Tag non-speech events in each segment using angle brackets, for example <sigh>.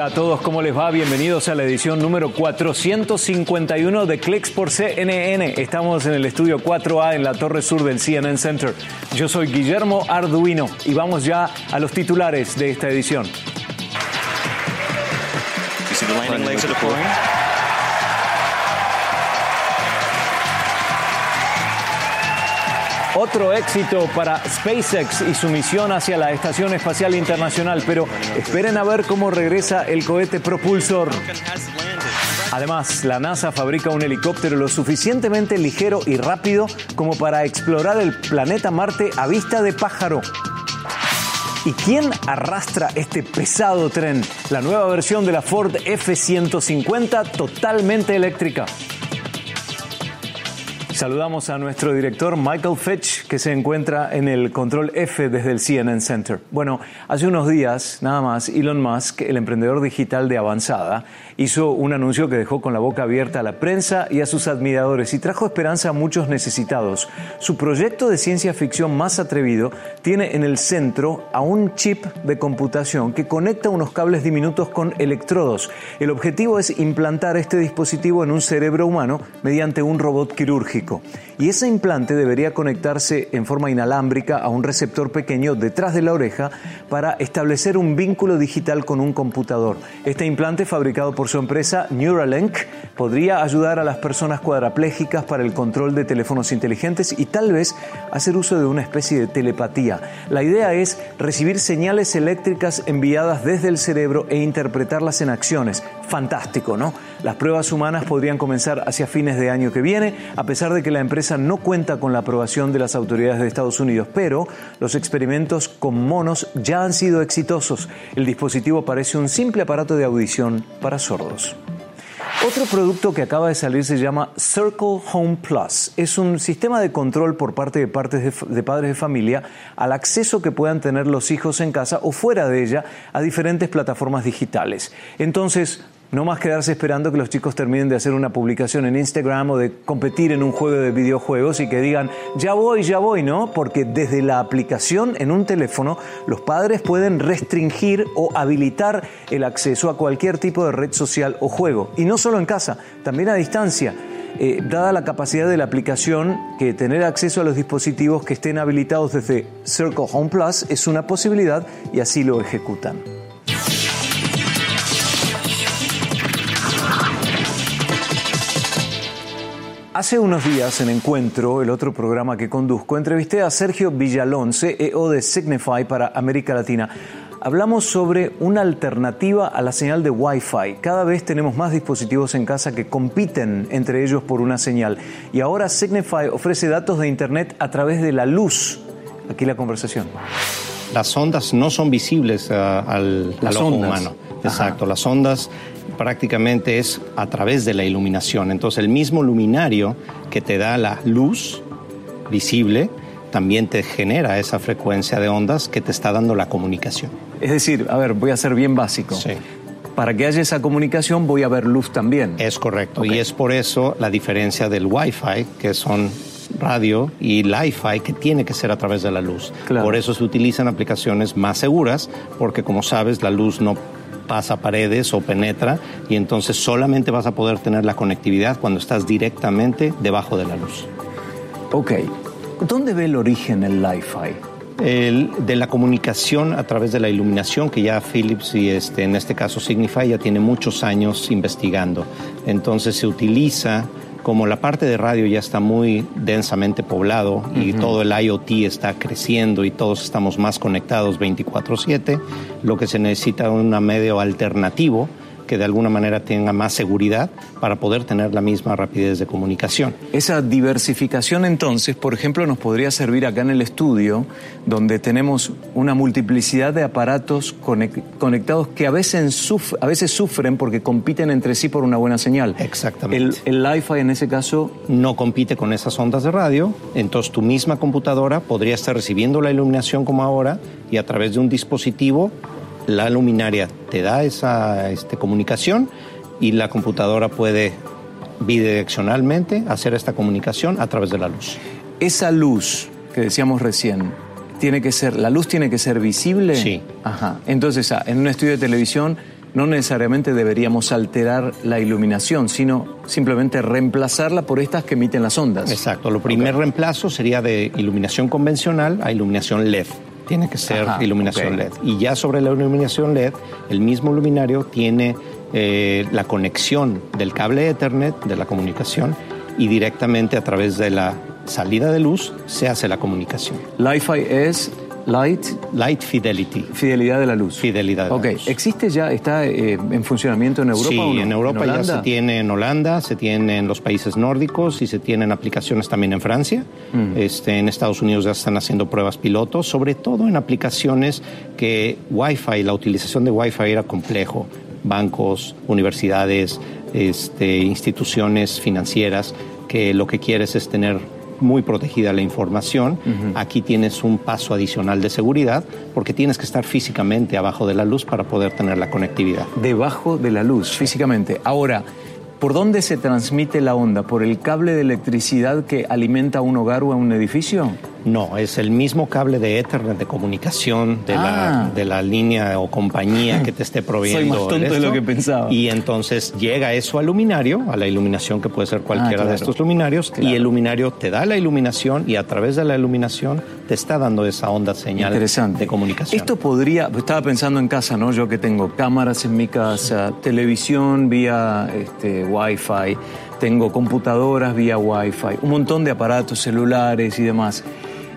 Hola a todos, ¿cómo les va? Bienvenidos a la edición número 451 de Clicks por CNN. Estamos en el estudio 4A en la torre sur del CNN Center. Yo soy Guillermo Arduino y vamos ya a los titulares de esta edición. Otro éxito para SpaceX y su misión hacia la Estación Espacial Internacional, pero esperen a ver cómo regresa el cohete propulsor. Además, la NASA fabrica un helicóptero lo suficientemente ligero y rápido como para explorar el planeta Marte a vista de pájaro. ¿Y quién arrastra este pesado tren? La nueva versión de la Ford F-150 totalmente eléctrica. Saludamos a nuestro director Michael Fitch, que se encuentra en el control F desde el CNN Center. Bueno, hace unos días, nada más, Elon Musk, el emprendedor digital de avanzada, hizo un anuncio que dejó con la boca abierta a la prensa y a sus admiradores y trajo esperanza a muchos necesitados. Su proyecto de ciencia ficción más atrevido tiene en el centro a un chip de computación que conecta unos cables diminutos con electrodos. El objetivo es implantar este dispositivo en un cerebro humano mediante un robot quirúrgico. Y ese implante debería conectarse en forma inalámbrica a un receptor pequeño detrás de la oreja para establecer un vínculo digital con un computador. Este implante, fabricado por su empresa Neuralink, podría ayudar a las personas cuadraplégicas para el control de teléfonos inteligentes y tal vez hacer uso de una especie de telepatía. La idea es recibir señales eléctricas enviadas desde el cerebro e interpretarlas en acciones. Fantástico, ¿no? Las pruebas humanas podrían comenzar hacia fines de año que viene, a pesar de que la empresa no cuenta con la aprobación de las autoridades de Estados Unidos, pero los experimentos con monos ya han sido exitosos. El dispositivo parece un simple aparato de audición para sordos. Otro producto que acaba de salir se llama Circle Home Plus. Es un sistema de control por parte de, partes de, padres de familia al acceso que puedan tener los hijos en casa o fuera de ella a diferentes plataformas digitales. Entonces, no más quedarse esperando que los chicos terminen de hacer una publicación en Instagram o de competir en un juego de videojuegos y que digan, ya voy, ya voy, ¿no? Porque desde la aplicación en un teléfono, los padres pueden restringir o habilitar el acceso a cualquier tipo de red social o juego. Y no solo en casa, también a distancia. Eh, dada la capacidad de la aplicación, que tener acceso a los dispositivos que estén habilitados desde Circle Home Plus es una posibilidad y así lo ejecutan. Hace unos días en Encuentro, el otro programa que conduzco, entrevisté a Sergio Villalón, CEO de Signify para América Latina. Hablamos sobre una alternativa a la señal de Wi-Fi. Cada vez tenemos más dispositivos en casa que compiten entre ellos por una señal. Y ahora Signify ofrece datos de Internet a través de la luz. Aquí la conversación. Las ondas no son visibles uh, al, al ojo ondas. humano. Exacto, las ondas prácticamente es a través de la iluminación. Entonces el mismo luminario que te da la luz visible también te genera esa frecuencia de ondas que te está dando la comunicación. Es decir, a ver, voy a ser bien básico. Sí. Para que haya esa comunicación voy a ver luz también. Es correcto. Y es por eso la diferencia del Wi-Fi, que son radio, y Li-Fi, que tiene que ser a través de la luz. Claro. Por eso se utilizan aplicaciones más seguras, porque como sabes, la luz no pasa paredes o penetra y entonces solamente vas a poder tener la conectividad cuando estás directamente debajo de la luz. Ok. ¿Dónde ve el origen el Li-Fi? El- de la comunicación a través de la iluminación que ya Philips y este, en este caso Signify ya tiene muchos años investigando. Entonces se utiliza como la parte de radio ya está muy densamente poblado y todo el IoT está creciendo y todos estamos más conectados 24/7, lo que se necesita es un medio alternativo que de alguna manera tenga más seguridad para poder tener la misma rapidez de comunicación. Esa diversificación entonces, por ejemplo, nos podría servir acá en el estudio, donde tenemos una multiplicidad de aparatos conec- conectados que a veces, suf- a veces sufren porque compiten entre sí por una buena señal. Exactamente. El, el Li-Fi en ese caso no compite con esas ondas de radio, entonces tu misma computadora podría estar recibiendo la iluminación como ahora y a través de un dispositivo la luminaria te da esa este, comunicación y la computadora puede bidireccionalmente hacer esta comunicación a través de la luz. Esa luz que decíamos recién, tiene que ser, la luz tiene que ser visible. Sí. Ajá. Entonces, ah, en un estudio de televisión, no necesariamente deberíamos alterar la iluminación, sino simplemente reemplazarla por estas que emiten las ondas. Exacto, lo primer reemplazo sería de iluminación convencional a iluminación LED. Tiene que ser iluminación LED. Y ya sobre la iluminación LED, el mismo luminario tiene eh, la conexión del cable Ethernet de la comunicación y directamente a través de la salida de luz se hace la comunicación. Li-Fi es Light. Light Fidelity. Fidelidad de la luz. Fidelidad de la luz. ¿existe ya, está eh, en funcionamiento en Europa? Sí, en Europa ya se tiene en Holanda, se tiene en los países nórdicos y se tienen aplicaciones también en Francia. Mm. Este, en Estados Unidos ya están haciendo pruebas pilotos, sobre todo en aplicaciones que Wi-Fi, la utilización de Wi-Fi era complejo. Bancos, universidades, este, instituciones financieras, que lo que quieres es tener muy protegida la información. Aquí tienes un paso adicional de seguridad porque tienes que estar físicamente abajo de la luz para poder tener la conectividad. Debajo de la luz, físicamente. Ahora, ¿Por dónde se transmite la onda? ¿Por el cable de electricidad que alimenta a un hogar o a un edificio? No, es el mismo cable de Ethernet de comunicación de, la, ah. de la línea o compañía que te esté <laughs> proveyendo. Soy más tonto de lo que pensaba. Y entonces llega eso al luminario, a la iluminación que puede ser cualquiera ah, de estos luminarios, y el luminario te da la iluminación y a través de la iluminación te está dando esa onda señal de comunicación. Esto podría, estaba pensando en casa, ¿no? Yo que tengo cámaras en mi casa, televisión vía este, Wi-Fi, tengo computadoras vía Wi-Fi, un montón de aparatos celulares y demás.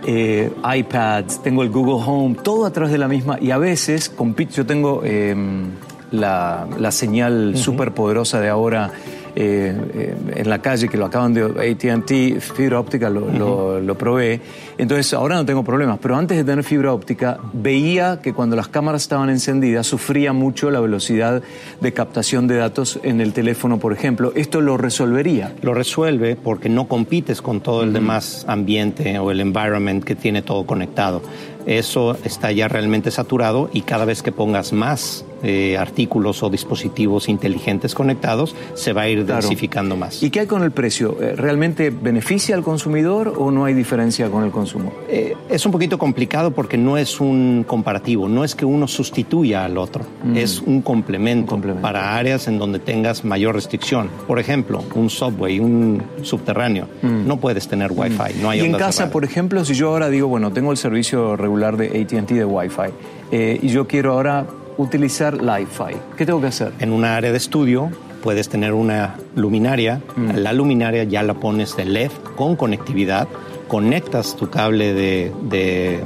Eh, iPads, tengo el Google Home, todo a través de la misma. Y a veces, yo tengo em, la, señal súper poderosa de ahora eh, eh, en la calle, que lo acaban de ATT, fibra óptica lo, lo, probé. Entonces ahora no tengo problemas, pero antes de tener fibra óptica veía que cuando las cámaras estaban encendidas sufría mucho la velocidad de captación de datos en el teléfono, por ejemplo. ¿Esto lo resolvería? Lo resuelve porque no compites con todo el demás ambiente o el environment que tiene todo conectado eso está ya realmente saturado y cada vez que pongas más eh, artículos o dispositivos inteligentes conectados, se va a ir densificando más. ¿Y qué hay con el precio? Eh, ¿Realmente beneficia al consumidor o no hay diferencia con el consumo? Eh, es un poquito complicado porque no es un comparativo, no es que uno sustituya al otro, mm. es un complemento, para áreas en donde tengas mayor restricción. Por ejemplo, un subway, un subterráneo, mm. no puedes tener mm. Wi-Fi, no hay Y en casa, por ejemplo, si yo ahora digo, bueno, tengo el servicio regular de ATT de Wi-Fi eh, y yo quiero ahora utilizar Li-Fi. ¿Qué tengo que hacer? En una área de estudio puedes tener una luminaria. Mm. La luminaria ya la pones de LED con conectividad. Conectas tu cable de, de,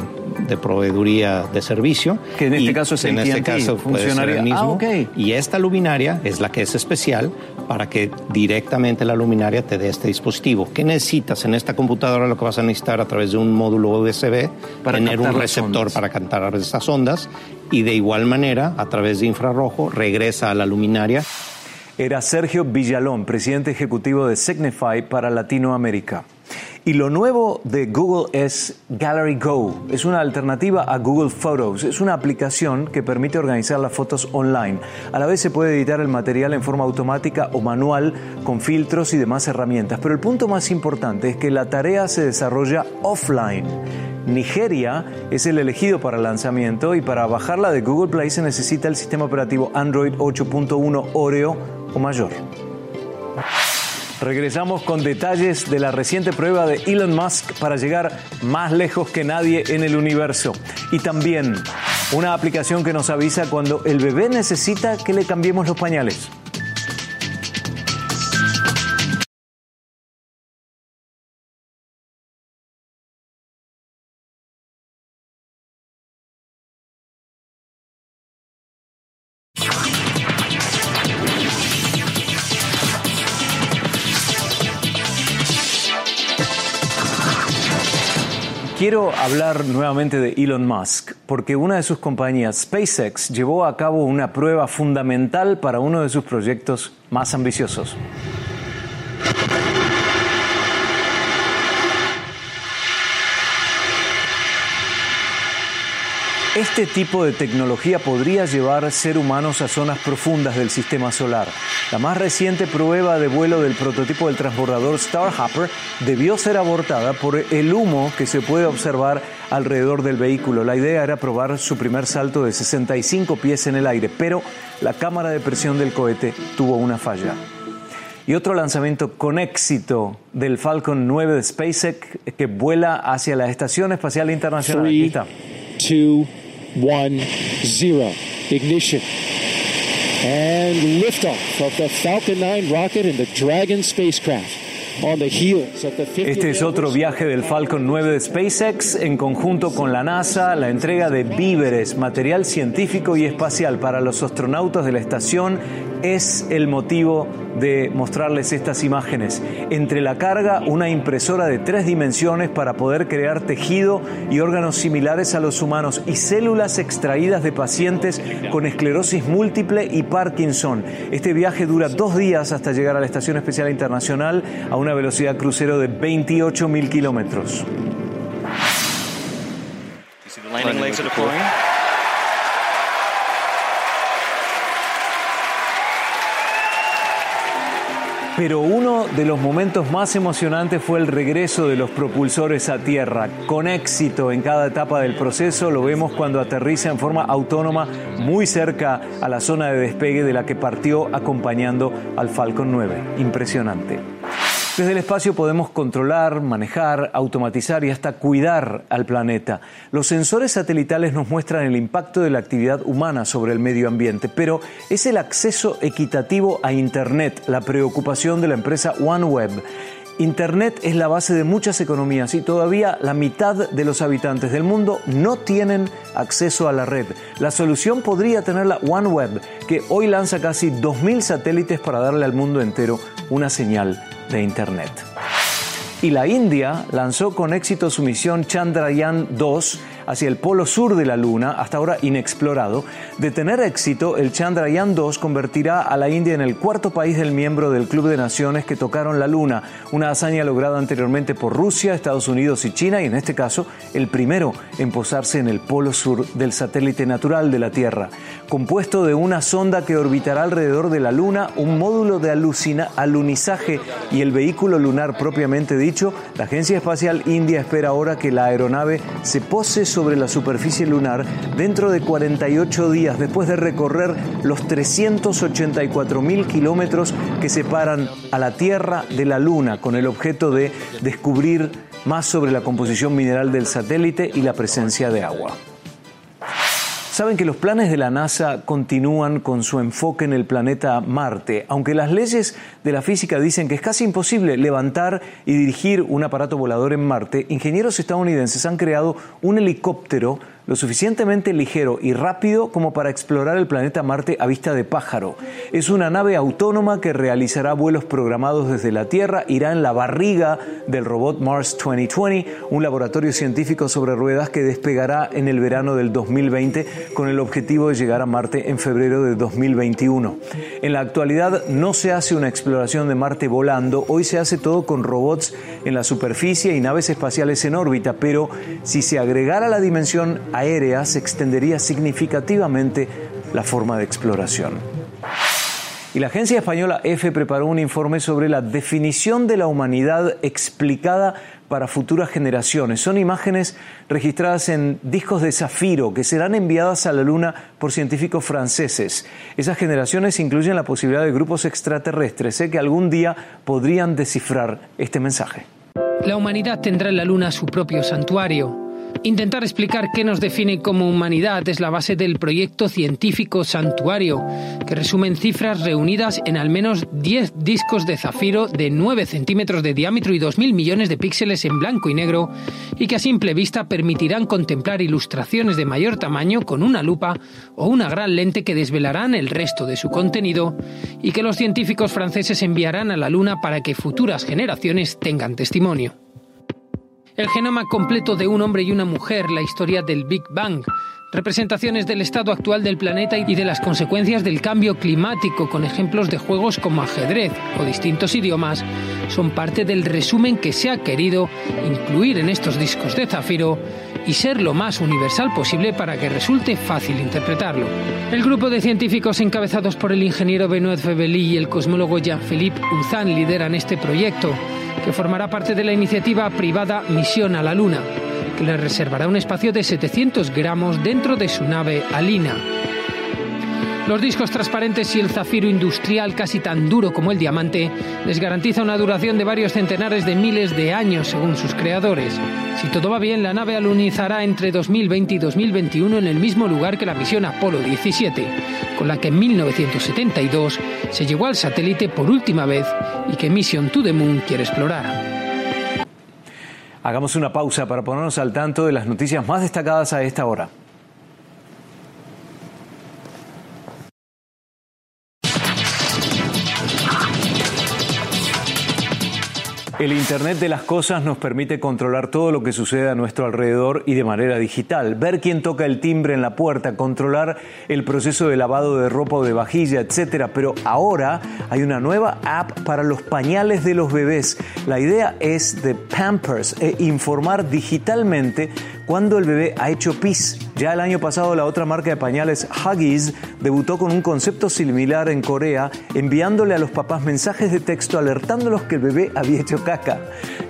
proveeduría de servicio. Que en este caso es En este caso funcionaría. el mismo. Ah, y esta luminaria es la que es especial para que directamente la luminaria te dé este dispositivo. ¿Qué necesitas? En esta computadora lo que vas a necesitar a través de un módulo USB, para tener un receptor para cantar esas ondas y de igual manera, a través de infrarrojo, regresa a la luminaria. Era Sergio Villalón, presidente ejecutivo de Signify para Latinoamérica. Y lo nuevo de Google es Gallery Go. Es una alternativa a Google Photos. Es una aplicación que permite organizar las fotos online. A la vez se puede editar el material en forma automática o manual con filtros y demás herramientas. Pero el punto más importante es que la tarea se desarrolla offline. Nigeria es el elegido para el lanzamiento y para bajarla de Google Play se necesita el sistema operativo Android 8.1 Oreo o mayor. Regresamos con detalles de la reciente prueba de Elon Musk para llegar más lejos que nadie en el universo. Y también una aplicación que nos avisa cuando el bebé necesita que le cambiemos los pañales. Quiero hablar nuevamente de Elon Musk, porque una de sus compañías, SpaceX, llevó a cabo una prueba fundamental para uno de sus proyectos más ambiciosos. Este tipo de tecnología podría llevar ser humanos a zonas profundas del sistema solar. La más reciente prueba de vuelo del prototipo del transbordador Starhopper debió ser abortada por el humo que se puede observar alrededor del vehículo. La idea era probar su primer salto de 65 pies en el aire, pero la cámara de presión del cohete tuvo una falla. Y otro lanzamiento con éxito del Falcon 9 de SpaceX que vuela hacia la Estación Espacial Internacional. Aquí está. Two, one, zero. Ignition. And liftoff of the Falcon 9 rocket and the Dragon spacecraft. Este es otro viaje del Falcon 9 de SpaceX en conjunto con la NASA, la entrega de víveres, material científico y espacial para los astronautas de la estación es el motivo de mostrarles estas imágenes. Entre la carga, una impresora de tres dimensiones para poder crear tejido y órganos similares a los humanos y células extraídas de pacientes con esclerosis múltiple y Parkinson. Este viaje dura dos días hasta llegar a la Estación Especial Internacional a una velocidad crucero de 28 mil kilómetros. Pero uno de los momentos más emocionantes fue el regreso de los propulsores a tierra. Con éxito en cada etapa del proceso lo vemos cuando aterriza en forma autónoma muy cerca a la zona de despegue de la que partió acompañando al Falcon 9. Impresionante. Desde el espacio podemos controlar, manejar, automatizar y hasta cuidar al planeta. Los sensores satelitales nos muestran el impacto de la actividad humana sobre el medio ambiente, pero es el acceso equitativo a Internet la preocupación de la empresa OneWeb. Internet es la base de muchas economías y todavía la mitad de los habitantes del mundo no tienen acceso a la red. La solución podría tener la OneWeb, que hoy lanza casi 2.000 satélites para darle al mundo entero una señal de Internet. Y la India lanzó con éxito su misión Chandrayaan 2 hacia el polo sur de la Luna, hasta ahora inexplorado. De tener éxito, el Chandrayaan 2 convertirá a la India en el cuarto país del miembro del Club de Naciones que tocaron la Luna, una hazaña lograda anteriormente por Rusia, Estados Unidos y China, y en este caso el primero en posarse en el polo sur del satélite natural de la Tierra. Compuesto de una sonda que orbitará alrededor de la Luna, un módulo de alunizaje y el vehículo lunar propiamente dicho, la Agencia Espacial India espera ahora que la aeronave se pose sobre la superficie lunar dentro de 48 días después de recorrer los 384 mil kilómetros que separan a la Tierra de la Luna con el objeto de descubrir más sobre la composición mineral del satélite y la presencia de agua. Saben que los planes de la NASA continúan con su enfoque en el planeta Marte, aunque las leyes de la física dicen que es casi imposible levantar y dirigir un aparato volador en Marte, ingenieros estadounidenses han creado un helicóptero lo suficientemente ligero y rápido como para explorar el planeta Marte a vista de pájaro. Es una nave autónoma que realizará vuelos programados desde la Tierra, irá en la barriga del robot Mars 2020, un laboratorio científico sobre ruedas que despegará en el verano del 2020 con el objetivo de llegar a Marte en febrero de 2021. En la actualidad no se hace una exploración de Marte volando, hoy se hace todo con robots en la superficie y naves espaciales en órbita, pero si se agregara la dimensión aérea se extendería significativamente la forma de exploración. Y la agencia española EFE preparó un informe sobre la definición de la humanidad explicada para futuras generaciones. Son imágenes registradas en discos de zafiro que serán enviadas a la Luna por científicos franceses. Esas generaciones incluyen la posibilidad de grupos extraterrestres ¿eh? que algún día podrían descifrar este mensaje. La humanidad tendrá en la Luna su propio santuario Intentar explicar qué nos define como humanidad es la base del proyecto científico Santuario, que resumen cifras reunidas en al menos 10 discos de zafiro de 9 centímetros de diámetro y 2.000 millones de píxeles en blanco y negro, y que a simple vista permitirán contemplar ilustraciones de mayor tamaño con una lupa o una gran lente que desvelarán el resto de su contenido y que los científicos franceses enviarán a la Luna para que futuras generaciones tengan testimonio. El genoma completo de un hombre y una mujer, la historia del Big Bang, representaciones del estado actual del planeta y de las consecuencias del cambio climático con ejemplos de juegos como ajedrez o distintos idiomas, son parte del resumen que se ha querido incluir en estos discos de zafiro y ser lo más universal posible para que resulte fácil interpretarlo. El grupo de científicos encabezados por el ingeniero Benoit Febeli y el cosmólogo Jean-Philippe Uzan lideran este proyecto que formará parte de la iniciativa privada Misión a la Luna, que le reservará un espacio de 700 gramos dentro de su nave Alina. Los discos transparentes y el zafiro industrial casi tan duro como el diamante les garantiza una duración de varios centenares de miles de años según sus creadores. Si todo va bien, la nave alunizará entre 2020 y 2021 en el mismo lugar que la misión Apolo 17, con la que en 1972 se llegó al satélite por última vez y que Mission to the Moon quiere explorar. Hagamos una pausa para ponernos al tanto de las noticias más destacadas a esta hora. El Internet de las Cosas nos permite controlar todo lo que sucede a nuestro alrededor y de manera digital. Ver quién toca el timbre en la puerta, controlar el proceso de lavado de ropa o de vajilla, etc. Pero ahora hay una nueva app para los pañales de los bebés. La idea es de Pampers e informar digitalmente cuando el bebé ha hecho pis. Ya el año pasado la otra marca de pañales Huggies debutó con un concepto similar en Corea, enviándole a los papás mensajes de texto alertándolos que el bebé había hecho caca.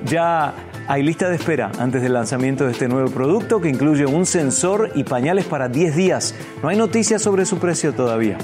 Ya hay lista de espera antes del lanzamiento de este nuevo producto que incluye un sensor y pañales para 10 días. No hay noticias sobre su precio todavía.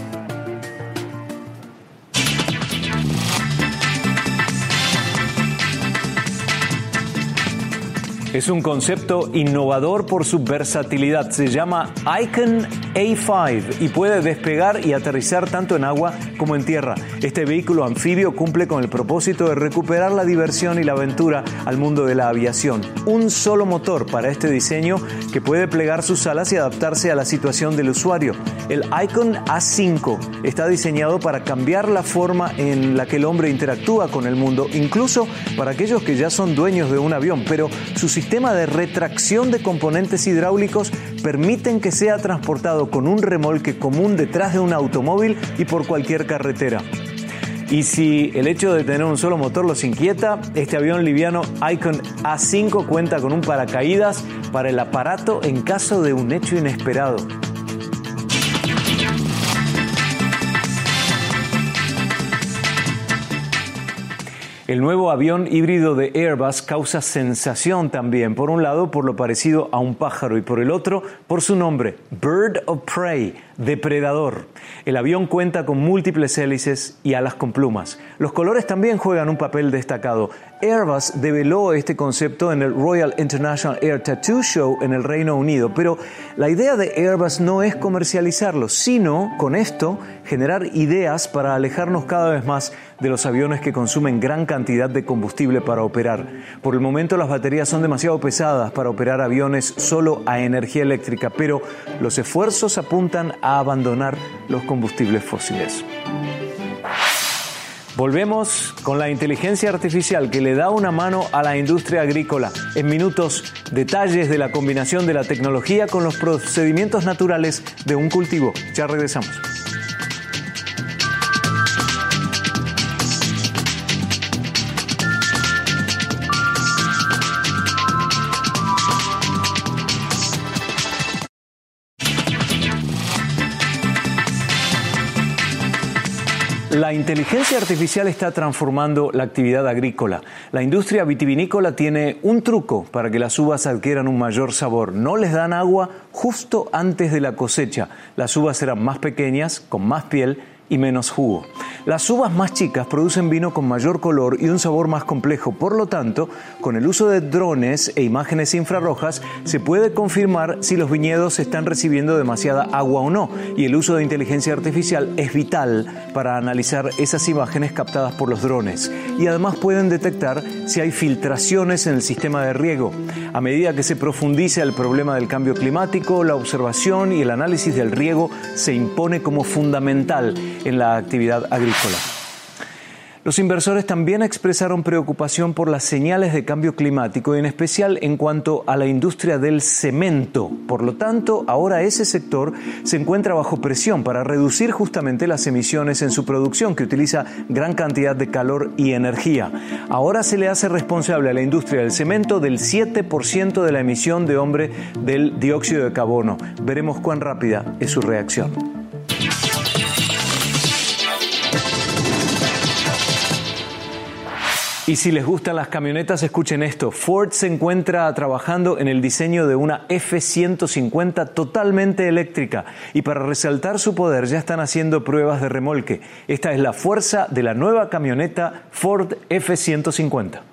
Es un concepto innovador por su versatilidad. Se llama Icon A5 y puede despegar y aterrizar tanto en agua como en tierra. Este vehículo anfibio cumple con el propósito de recuperar la diversión y la aventura al mundo de la aviación. Un solo motor para este diseño que puede plegar sus alas y adaptarse a la situación del usuario. El Icon A5 está diseñado para cambiar la forma en la que el hombre interactúa con el mundo, incluso para aquellos que ya son dueños de un avión, pero su sistema de retracción de componentes hidráulicos permiten que sea transportado con un remolque común detrás de un automóvil y por cualquier carretera. Y si el hecho de tener un solo motor los inquieta, este avión liviano Icon A5 cuenta con un paracaídas para el aparato en caso de un hecho inesperado. El nuevo avión híbrido de Airbus causa sensación también, por un lado por lo parecido a un pájaro y por el otro por su nombre, Bird of Prey, depredador. El avión cuenta con múltiples hélices y alas con plumas. Los colores también juegan un papel destacado. Airbus develó este concepto en el Royal International Air Tattoo Show en el Reino Unido, pero la idea de Airbus no es comercializarlo, sino con esto generar ideas para alejarnos cada vez más de los aviones que consumen gran cantidad de combustible para operar. Por el momento las baterías son demasiado pesadas para operar aviones solo a energía eléctrica, pero los esfuerzos apuntan a abandonar los combustibles fósiles. Volvemos con la inteligencia artificial que le da una mano a la industria agrícola. En minutos, detalles de la combinación de la tecnología con los procedimientos naturales de un cultivo. Ya regresamos. La inteligencia artificial está transformando la actividad agrícola. La industria vitivinícola tiene un truco para que las uvas adquieran un mayor sabor. No les dan agua justo antes de la cosecha. Las uvas serán más pequeñas, con más piel y menos jugo. Las uvas más chicas producen vino con mayor color y un sabor más complejo. Por lo tanto, con el uso de drones e imágenes infrarrojas se puede confirmar si los viñedos están recibiendo demasiada agua o no. Y el uso de inteligencia artificial es vital para analizar esas imágenes captadas por los drones. Y además pueden detectar si hay filtraciones en el sistema de riego. A medida que se profundice el problema del cambio climático, la observación y el análisis del riego se impone como fundamental en la actividad agrícola. Los inversores también expresaron preocupación por las señales de cambio climático, en especial en cuanto a la industria del cemento. Por lo tanto, ahora ese sector se encuentra bajo presión para reducir justamente las emisiones en su producción, que utiliza gran cantidad de calor y energía. Ahora se le hace responsable a la industria del cemento del 7% de la emisión de hombre del dióxido de carbono. Veremos cuán rápida es su reacción. Y si les gustan las camionetas, escuchen esto. Ford se encuentra trabajando en el diseño de una F-150 totalmente eléctrica y para resaltar su poder ya están haciendo pruebas de remolque. Esta es la fuerza de la nueva camioneta Ford F-150.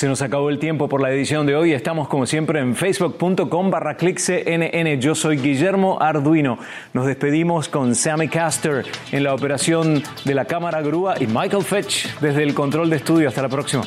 Se nos acabó el tiempo por la edición de hoy. Estamos como siempre en facebook.com barra cnn. Yo soy Guillermo Arduino. Nos despedimos con Sammy Caster en la operación de la cámara grúa y Michael Fetch desde el control de estudio. Hasta la próxima.